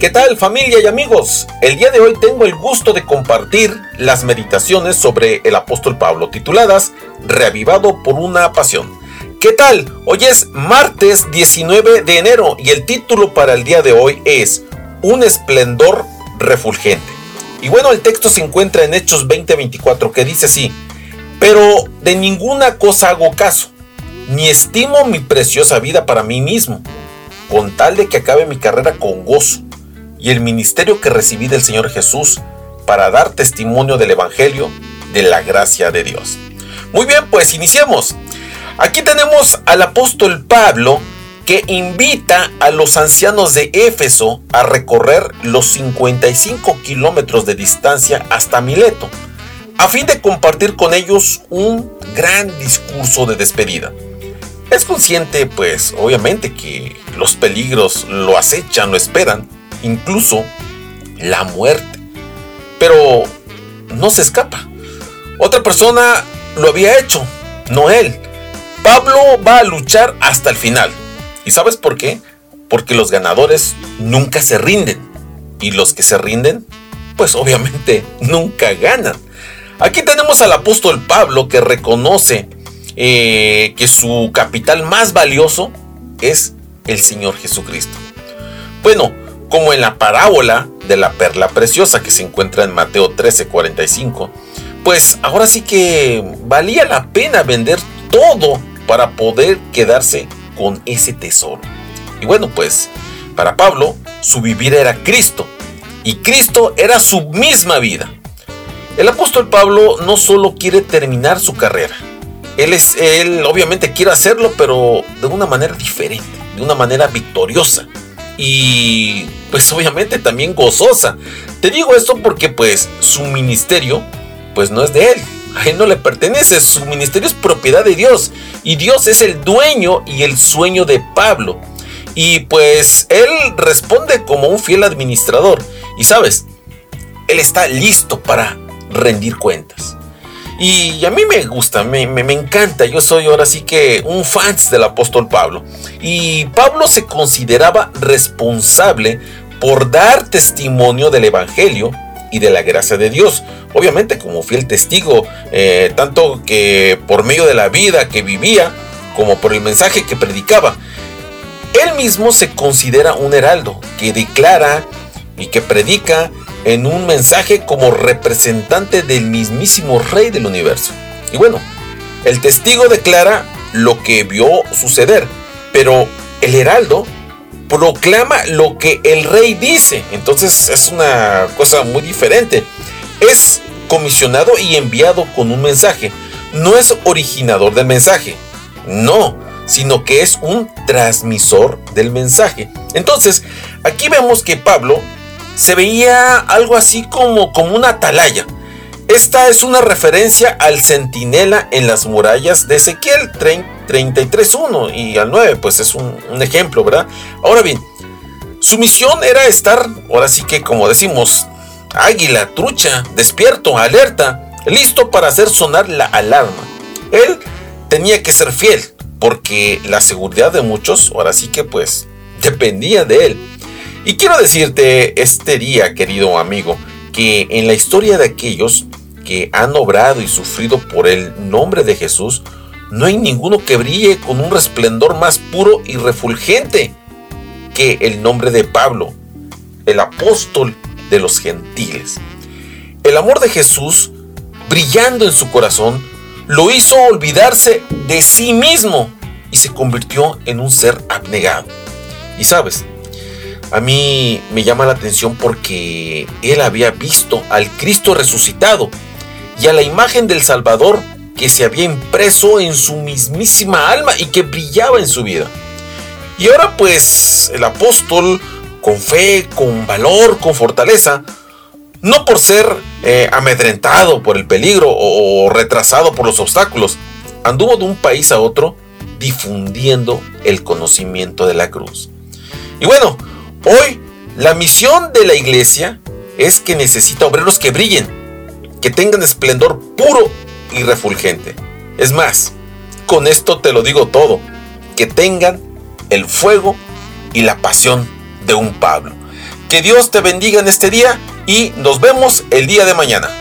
¿Qué tal familia y amigos? El día de hoy tengo el gusto de compartir las meditaciones sobre el apóstol Pablo tituladas Reavivado por una pasión. ¿Qué tal? Hoy es martes 19 de enero y el título para el día de hoy es Un esplendor refulgente. Y bueno, el texto se encuentra en Hechos 20:24 que dice así, pero de ninguna cosa hago caso, ni estimo mi preciosa vida para mí mismo, con tal de que acabe mi carrera con gozo y el ministerio que recibí del Señor Jesús para dar testimonio del Evangelio de la gracia de Dios. Muy bien, pues iniciemos. Aquí tenemos al apóstol Pablo que invita a los ancianos de Éfeso a recorrer los 55 kilómetros de distancia hasta Mileto, a fin de compartir con ellos un gran discurso de despedida. Es consciente, pues, obviamente que los peligros lo acechan, lo esperan, incluso la muerte. Pero no se escapa. Otra persona lo había hecho, no él. Pablo va a luchar hasta el final. ¿Y sabes por qué? Porque los ganadores nunca se rinden. Y los que se rinden, pues obviamente nunca ganan. Aquí tenemos al apóstol Pablo que reconoce eh, que su capital más valioso es el Señor Jesucristo. Bueno, como en la parábola de la perla preciosa que se encuentra en Mateo 13:45, pues ahora sí que valía la pena vender todo para poder quedarse con ese tesoro. Y bueno, pues para Pablo su vivir era Cristo y Cristo era su misma vida. El apóstol Pablo no solo quiere terminar su carrera, él, es, él obviamente quiere hacerlo, pero de una manera diferente, de una manera victoriosa y pues obviamente también gozosa. Te digo esto porque pues su ministerio pues no es de él. A él no le pertenece, su ministerio es propiedad de Dios y Dios es el dueño y el sueño de Pablo. Y pues él responde como un fiel administrador. Y sabes, él está listo para rendir cuentas. Y a mí me gusta, me, encanta. Yo soy ahora sí que un fan del apóstol Pablo. Y Pablo se consideraba responsable por dar testimonio del Evangelio y de la gracia de Dios. Obviamente como fiel testigo, eh, tanto que por medio de la vida que vivía, como por el mensaje que predicaba. Él mismo se considera un heraldo que declara y que predica en un mensaje como representante del mismísimo rey del universo. Y bueno, el testigo declara lo que vio suceder, pero el heraldo proclama lo que el rey dice. Entonces es una cosa muy diferente. Es comisionado y enviado con un mensaje. No es originador del mensaje. No, sino que es un transmisor del mensaje. Entonces, aquí vemos que Pablo se veía algo así como, como una atalaya. Esta es una referencia al centinela en las murallas de Ezequiel 33.1 y al 9, pues es un, un ejemplo, ¿verdad? Ahora bien, su misión era estar, ahora sí que como decimos, águila, trucha, despierto, alerta, listo para hacer sonar la alarma. Él tenía que ser fiel, porque la seguridad de muchos, ahora sí que pues, dependía de él. Y quiero decirte este día, querido amigo, que en la historia de aquellos que han obrado y sufrido por el nombre de Jesús, no hay ninguno que brille con un resplendor más puro y refulgente que el nombre de Pablo, el apóstol de los gentiles. El amor de Jesús, brillando en su corazón, lo hizo olvidarse de sí mismo y se convirtió en un ser abnegado. Y sabes, a mí me llama la atención porque él había visto al Cristo resucitado y a la imagen del Salvador que se había impreso en su mismísima alma y que brillaba en su vida. Y ahora pues el apóstol, con fe, con valor, con fortaleza, no por ser eh, amedrentado por el peligro o retrasado por los obstáculos, anduvo de un país a otro difundiendo el conocimiento de la cruz. Y bueno, Hoy, la misión de la iglesia es que necesita obreros que brillen, que tengan esplendor puro y refulgente. Es más, con esto te lo digo todo, que tengan el fuego y la pasión de un Pablo. Que Dios te bendiga en este día y nos vemos el día de mañana.